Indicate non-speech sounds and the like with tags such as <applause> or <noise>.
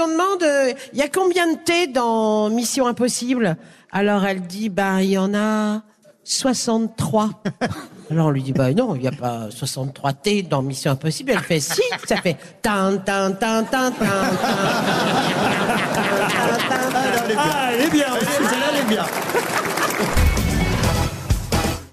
on demande, il y a combien de T dans Mission Impossible? Alors elle dit, ben il y en a 63. <laughs> Alors on lui dit, bah non, il n'y a pas 63 T dans Mission Impossible. Elle fait, si, ça fait tan tan tan tan tan. Ah, elle est bien, elle est bien.